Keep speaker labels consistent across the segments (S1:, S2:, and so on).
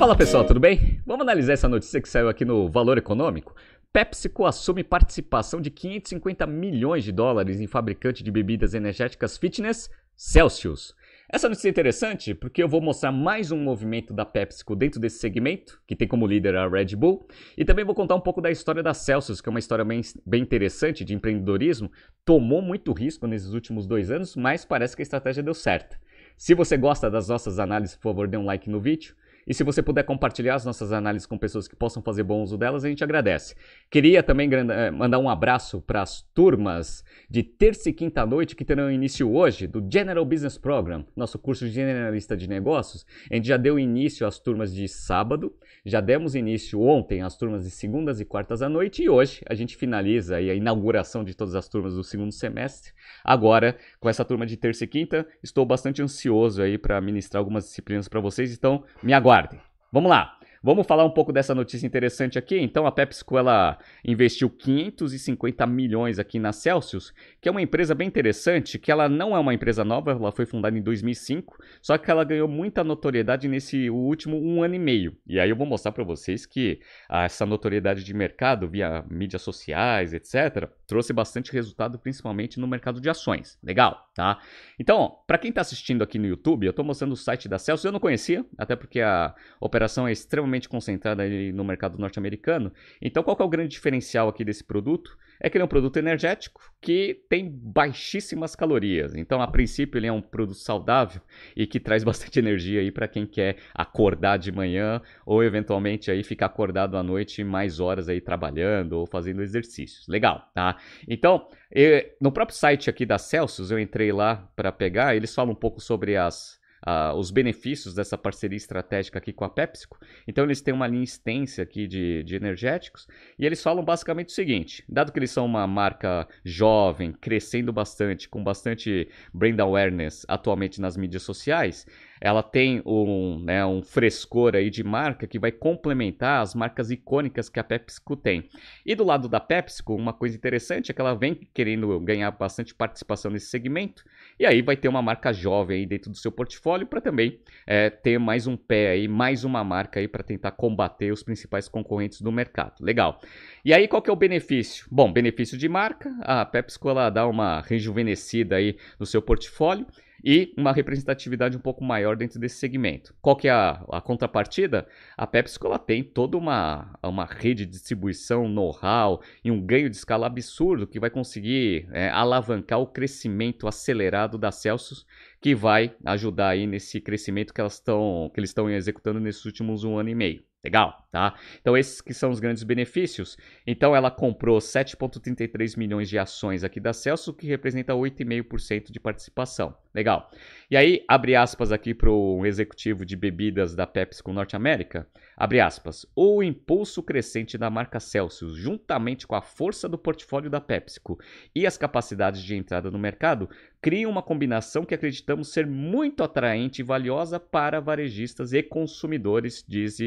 S1: Fala pessoal, tudo bem? Vamos analisar essa notícia que saiu aqui no Valor Econômico? PepsiCo assume participação de 550 milhões de dólares em fabricante de bebidas energéticas fitness Celsius. Essa notícia é interessante porque eu vou mostrar mais um movimento da PepsiCo dentro desse segmento, que tem como líder a Red Bull, e também vou contar um pouco da história da Celsius, que é uma história bem, bem interessante de empreendedorismo. Tomou muito risco nesses últimos dois anos, mas parece que a estratégia deu certo. Se você gosta das nossas análises, por favor, dê um like no vídeo. E se você puder compartilhar as nossas análises com pessoas que possam fazer bom uso delas, a gente agradece. Queria também eh, mandar um abraço para as turmas de terça e quinta noite que terão início hoje do General Business Program, nosso curso de generalista de negócios. A gente já deu início às turmas de sábado, já demos início ontem às turmas de segundas e quartas à noite e hoje a gente finaliza a inauguração de todas as turmas do segundo semestre. Agora, com essa turma de terça e quinta, estou bastante ansioso aí para ministrar algumas disciplinas para vocês, então me aguardem aguardem. Vamos lá. Vamos falar um pouco dessa notícia interessante aqui. Então, a PepsiCo ela investiu 550 milhões aqui na Celsius, que é uma empresa bem interessante, que ela não é uma empresa nova, ela foi fundada em 2005, só que ela ganhou muita notoriedade nesse último um ano e meio. E aí eu vou mostrar para vocês que ah, essa notoriedade de mercado via mídias sociais, etc., trouxe bastante resultado, principalmente no mercado de ações. Legal, tá? Então, para quem está assistindo aqui no YouTube, eu estou mostrando o site da Celsius, eu não conhecia, até porque a operação é extremamente concentrada no mercado norte-americano. Então, qual é o grande diferencial aqui desse produto? É que ele é um produto energético que tem baixíssimas calorias. Então, a princípio, ele é um produto saudável e que traz bastante energia aí para quem quer acordar de manhã ou eventualmente aí ficar acordado à noite mais horas aí trabalhando ou fazendo exercícios. Legal, tá? Então, eu, no próprio site aqui da Celsius, eu entrei lá para pegar, eles falam um pouco sobre as uh, os benefícios dessa parceria estratégica aqui com a PepsiCo. Então eles têm uma linha extensa aqui de, de energéticos e eles falam basicamente o seguinte: dado que eles são uma marca jovem, crescendo bastante, com bastante brand awareness atualmente nas mídias sociais, ela tem um, né, um frescor aí de marca que vai complementar as marcas icônicas que a PepsiCo tem. E do lado da PepsiCo, uma coisa interessante é que ela vem querendo ganhar bastante participação nesse segmento, e aí vai ter uma marca jovem aí dentro do seu portfólio para também é, ter mais um pé aí, mais uma marca aí para tentar combater os principais concorrentes do mercado. Legal. E aí qual que é o benefício? Bom, benefício de marca, a PepsiCo ela dá uma rejuvenescida aí no seu portfólio e uma representatividade um pouco maior dentro desse segmento. Qual que é a, a contrapartida? A PepsiCo ela tem toda uma, uma rede de distribuição, know-how e um ganho de escala absurdo que vai conseguir é, alavancar o crescimento acelerado da Celsius, que vai ajudar aí nesse crescimento que, elas que eles estão executando nesses últimos um ano e meio. Legal, tá? Então esses que são os grandes benefícios. Então ela comprou 7.33 milhões de ações aqui da Celso, que representa 8,5% de participação. Legal. E aí, abre aspas aqui para o executivo de bebidas da PepsiCo Norte América. Abre aspas. O impulso crescente da marca Celsius, juntamente com a força do portfólio da PepsiCo e as capacidades de entrada no mercado, criam uma combinação que acreditamos ser muito atraente e valiosa para varejistas e consumidores, diz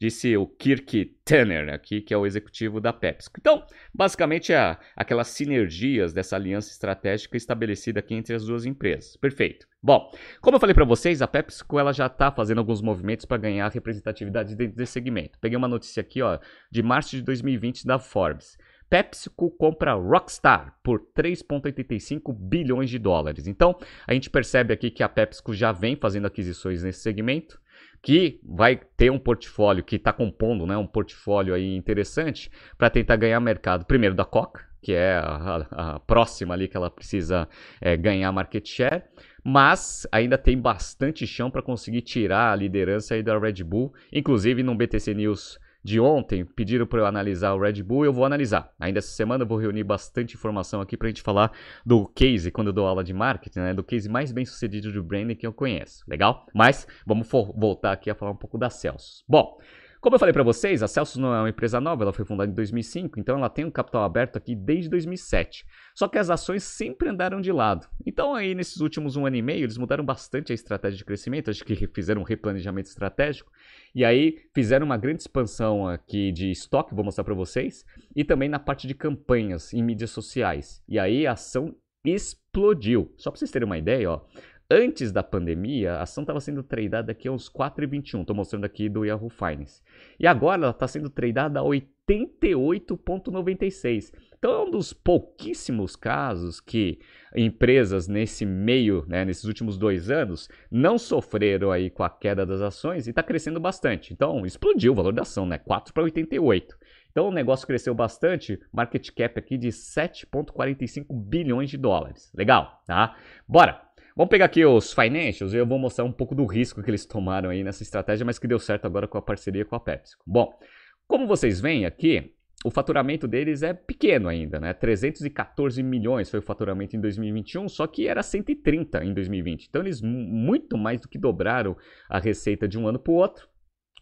S1: disse o Kirk Tanner aqui, que é o executivo da Pepsi. Então, basicamente, é aquelas sinergias dessa aliança estratégica estabelecida aqui entre as duas empresas. Perfeito. Bom, como eu falei para vocês, a PepsiCo ela já está fazendo alguns movimentos para ganhar representatividade dentro desse segmento. Peguei uma notícia aqui, ó, de março de 2020 da Forbes. PepsiCo compra Rockstar por 3,85 bilhões de dólares. Então, a gente percebe aqui que a PepsiCo já vem fazendo aquisições nesse segmento que vai ter um portfólio que está compondo, né, um portfólio aí interessante para tentar ganhar mercado. Primeiro da Coca, que é a, a, a próxima ali que ela precisa é, ganhar market share, mas ainda tem bastante chão para conseguir tirar a liderança aí da Red Bull. Inclusive no BTC News de ontem, pediram para eu analisar o Red Bull, eu vou analisar. Ainda essa semana eu vou reunir bastante informação aqui para a gente falar do case, quando eu dou aula de marketing, né, do case mais bem sucedido de branding que eu conheço, legal? Mas vamos voltar aqui a falar um pouco da Celsius. Bom, como eu falei para vocês, a Celsius não é uma empresa nova, ela foi fundada em 2005, então ela tem um capital aberto aqui desde 2007. Só que as ações sempre andaram de lado. Então aí nesses últimos um ano e meio eles mudaram bastante a estratégia de crescimento, acho que fizeram um replanejamento estratégico e aí fizeram uma grande expansão aqui de estoque, vou mostrar para vocês, e também na parte de campanhas em mídias sociais. E aí a ação explodiu. Só para vocês terem uma ideia, ó, Antes da pandemia, a ação estava sendo tradeada aqui aos 4,21. Estou mostrando aqui do Yahoo Finance. E agora ela está sendo tradeada a 88,96. Então é um dos pouquíssimos casos que empresas nesse meio, né, nesses últimos dois anos, não sofreram aí com a queda das ações e está crescendo bastante. Então explodiu o valor da ação, né? 4 para 88. Então o negócio cresceu bastante, market cap aqui de 7,45 bilhões de dólares. Legal, tá? Bora! Vamos pegar aqui os financials e eu vou mostrar um pouco do risco que eles tomaram aí nessa estratégia, mas que deu certo agora com a parceria com a PepsiCo. Bom, como vocês veem aqui, o faturamento deles é pequeno ainda, né? 314 milhões foi o faturamento em 2021, só que era 130 em 2020. Então eles muito mais do que dobraram a receita de um ano para o outro.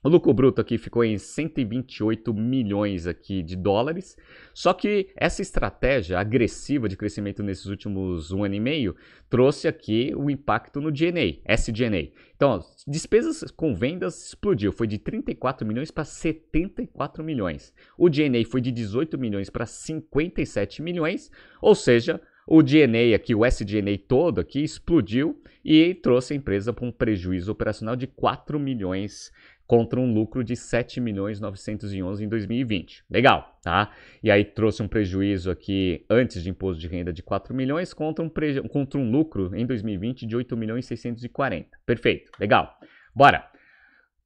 S1: O lucro bruto aqui ficou em 128 milhões aqui de dólares. Só que essa estratégia agressiva de crescimento nesses últimos um ano e meio trouxe aqui o impacto no DNA, SG&A. Então, ó, despesas com vendas explodiu, foi de 34 milhões para 74 milhões. O DNA foi de 18 milhões para 57 milhões, ou seja, o DNA aqui, o SG&A todo aqui explodiu e trouxe a empresa para um prejuízo operacional de 4 milhões contra um lucro de 7 milhões 911 em 2020. Legal, tá? E aí trouxe um prejuízo aqui antes de imposto de renda de 4 milhões contra um, contra um lucro em 2020 de 8 milhões 640. Perfeito, legal. Bora.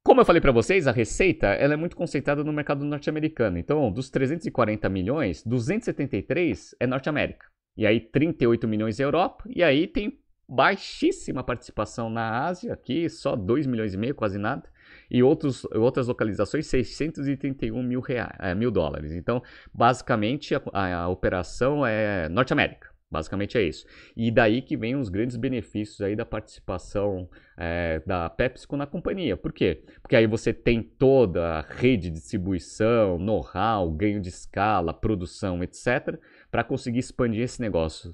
S1: Como eu falei para vocês, a receita ela é muito concentrada no mercado norte-americano. Então, dos 340 milhões, 273 é Norte América. E aí 38 milhões é Europa, e aí tem baixíssima participação na Ásia, aqui só 2 milhões e meio, quase nada e outros, outras localizações 631 mil, reais, é, mil dólares. Então, basicamente, a, a, a operação é Norte América. Basicamente é isso. E daí que vem os grandes benefícios aí da participação é, da PepsiCo na companhia. Por quê? Porque aí você tem toda a rede de distribuição, know-how, ganho de escala, produção, etc., para conseguir expandir esse negócio,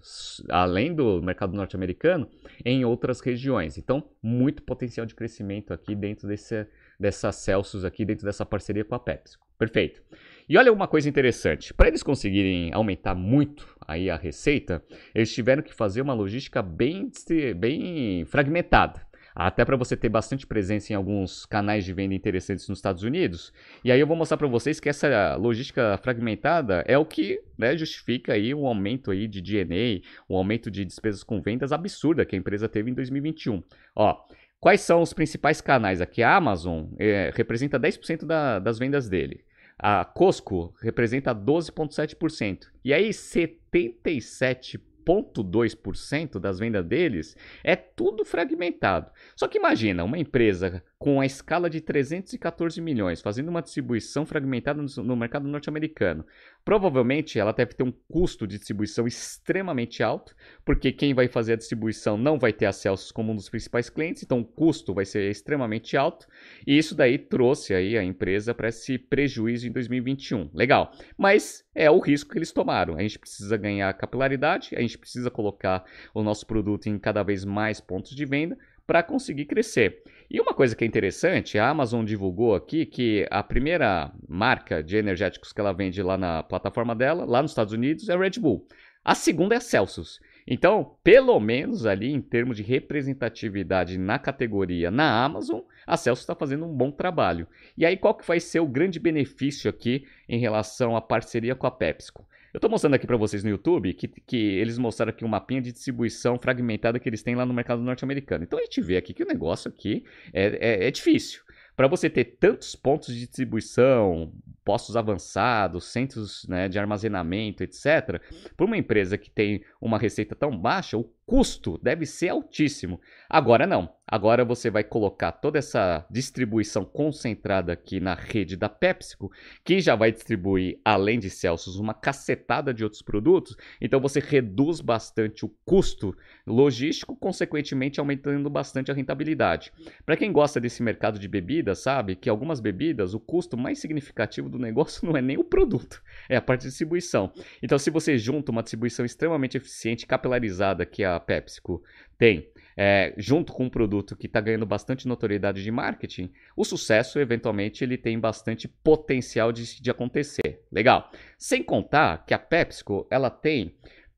S1: além do mercado norte-americano, em outras regiões. Então, muito potencial de crescimento aqui dentro desse, dessa Celsius aqui dentro dessa parceria com a Pepsi. Perfeito. E olha uma coisa interessante, para eles conseguirem aumentar muito aí a receita, eles tiveram que fazer uma logística bem, bem fragmentada até para você ter bastante presença em alguns canais de venda interessantes nos Estados Unidos. E aí eu vou mostrar para vocês que essa logística fragmentada é o que né, justifica aí um aumento aí de DNA, um aumento de despesas com vendas absurda que a empresa teve em 2021. Ó, Quais são os principais canais aqui? A Amazon é, representa 10% da, das vendas dele. A Costco representa 12,7%. E aí 77% 0,2% das vendas deles é tudo fragmentado. Só que imagina uma empresa com a escala de 314 milhões fazendo uma distribuição fragmentada no, mercado norte-americano. Provavelmente ela deve ter um custo de distribuição extremamente alto, porque quem vai fazer a distribuição não vai ter acesso como um dos principais clientes, então o custo vai ser extremamente alto, e isso daí trouxe aí a empresa para esse prejuízo em 2021. Legal. Mas é o risco que eles tomaram. A gente precisa ganhar capilaridade, a gente precisa colocar o nosso produto em cada vez mais pontos de venda para conseguir crescer. E uma coisa que é interessante, a Amazon divulgou aqui que a primeira marca de energéticos que ela vende lá na plataforma dela, lá nos Estados Unidos, é Red Bull. A segunda é a Celsius. Então, pelo menos ali em termos de representatividade na categoria na Amazon, a Celsius está fazendo um bom trabalho. E aí, qual que vai ser o grande benefício aqui em relação à parceria com a PepsiCo? Eu estou mostrando aqui para vocês no YouTube que, que eles mostraram aqui um mapinha de distribuição fragmentada que eles têm lá no mercado norte-americano. Então a gente vê aqui que o negócio aqui é, é, é difícil. Para você ter tantos pontos de distribuição, postos avançados, centros né, de armazenamento, etc., para uma empresa que tem uma receita tão baixa, o custo deve ser altíssimo. Agora não. Agora você vai colocar toda essa distribuição concentrada aqui na rede da PepsiCo, que já vai distribuir, além de Celsius, uma cacetada de outros produtos. Então você reduz bastante o custo logístico, consequentemente aumentando bastante a rentabilidade. Para quem gosta desse mercado de bebidas, sabe que algumas bebidas, o custo mais significativo do negócio não é nem o produto, é a parte de distribuição. Então se você junta uma distribuição extremamente eficiente, capilarizada, que a a PepsiCo tem, é, junto com um produto que está ganhando bastante notoriedade de marketing, o sucesso, eventualmente, ele tem bastante potencial de, de acontecer. Legal. Sem contar que a PepsiCo, ela tem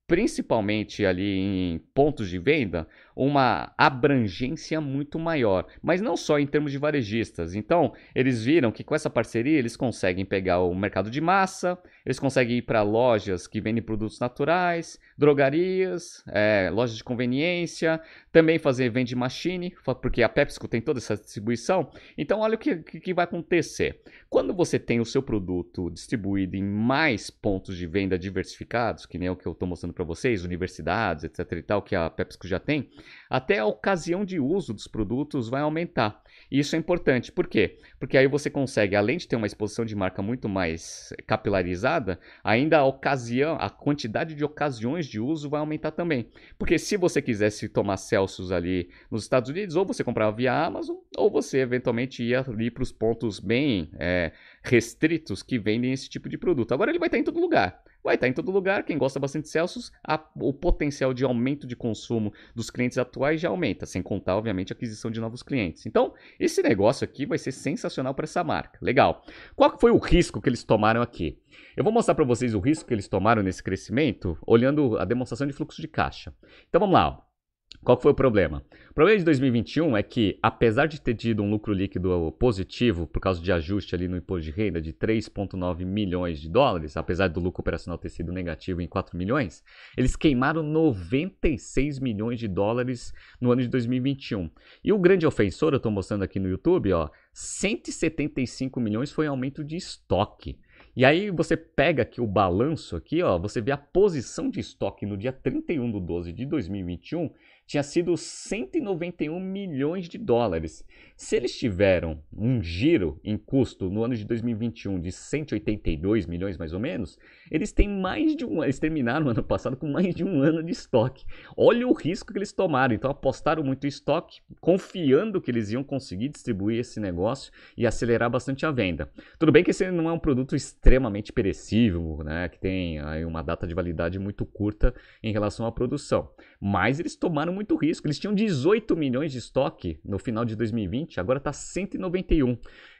S1: principalmente ali em pontos de venda, uma abrangência muito maior, mas não só em termos de varejistas. Então, eles viram que com essa parceria eles conseguem pegar o mercado de massa, eles conseguem ir para lojas que vendem produtos naturais, drogarias, é, lojas de conveniência, também fazer vende machine, porque a PepsiCo tem toda essa distribuição. Então, olha o que, que vai acontecer. Quando você tem o seu produto distribuído em mais pontos de venda diversificados, que nem o que eu estou mostrando para vocês, universidades, etc e tal, que a PepsiCo já tem, até a ocasião de uso dos produtos vai aumentar. E isso é importante. Por quê? Porque aí você consegue, além de ter uma exposição de marca muito mais capilarizada, ainda a ocasião, a quantidade de ocasiões de uso vai aumentar também. Porque se você quisesse tomar Celsius ali nos Estados Unidos, ou você comprava via Amazon, ou você eventualmente ia ali para os pontos bem é, restritos que vendem esse tipo de produto. Agora ele vai estar em todo lugar vai estar em todo lugar. Quem gosta bastante de Celsius, a, o potencial de aumento de consumo dos clientes atuais já aumenta, sem contar, obviamente, a aquisição de novos clientes. Então, esse negócio aqui vai ser sensacional para essa marca. Legal. Qual foi o risco que eles tomaram aqui? Eu vou mostrar para vocês o risco que eles tomaram nesse crescimento, olhando a demonstração de fluxo de caixa. Então vamos lá. Ó. Qual foi o problema? O problema de 2021 é que, apesar de ter tido um lucro líquido positivo por causa de ajuste ali no imposto de renda de 3,9 milhões de dólares, apesar do lucro operacional ter sido negativo em 4 milhões, eles queimaram 96 milhões de dólares no ano de 2021. E o grande ofensor, eu estou mostrando aqui no YouTube, ó, 175 milhões foi aumento de estoque. E aí você pega aqui o balanço aqui, ó, você vê a posição de estoque no dia 31 de 12 de 2021 tinha sido 191 milhões de dólares. Se eles tiveram um giro em custo no ano de 2021 de 182 milhões mais ou menos, eles têm mais de um, eles terminaram o ano passado com mais de um ano de estoque. Olha o risco que eles tomaram. Então apostaram muito em estoque, confiando que eles iam conseguir distribuir esse negócio e acelerar bastante a venda. Tudo bem que esse não é um produto extremamente perecível, né, que tem aí uma data de validade muito curta em relação à produção, mas eles tomaram muito risco. Eles tinham 18 milhões de estoque no final de 2020, agora está 191.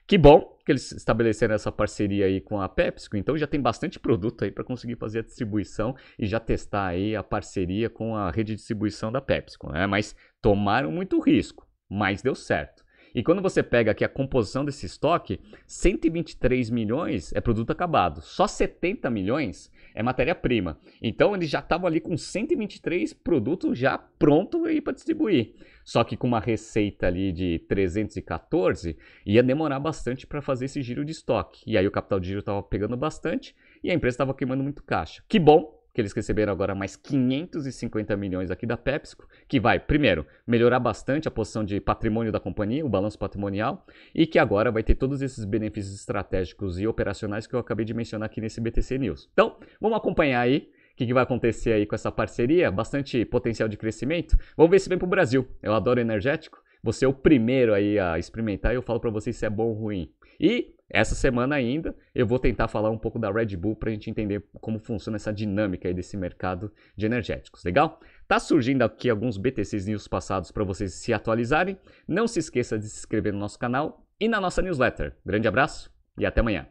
S1: Que bom que eles estabeleceram essa parceria aí com a PepsiCo, então já tem bastante produto aí para conseguir fazer a distribuição e já testar aí a parceria com a rede de distribuição da PepsiCo, né? Mas tomaram muito risco, mas deu certo. E quando você pega aqui a composição desse estoque, 123 milhões é produto acabado, só 70 milhões é matéria-prima. Então eles já estavam ali com 123 produtos já pronto aí para distribuir. Só que com uma receita ali de 314, ia demorar bastante para fazer esse giro de estoque. E aí o capital de giro estava pegando bastante e a empresa estava queimando muito caixa. Que bom que eles receberam agora mais 550 milhões aqui da PepsiCo, que vai, primeiro, melhorar bastante a posição de patrimônio da companhia, o balanço patrimonial, e que agora vai ter todos esses benefícios estratégicos e operacionais que eu acabei de mencionar aqui nesse BTC News. Então, vamos acompanhar aí o que, que, vai acontecer aí com essa parceria, bastante potencial de crescimento. Vamos ver se vem para o Brasil. Eu adoro energético. Você é o primeiro aí a experimentar e eu falo para vocês se é bom ou ruim. E essa semana ainda eu vou tentar falar um pouco da Red Bull para a gente entender como funciona essa dinâmica aí desse mercado de energéticos, legal? Tá surgindo aqui alguns BTCs News passados para vocês se atualizarem. Não se esqueça de se inscrever no nosso canal e na nossa newsletter. Grande abraço e até amanhã.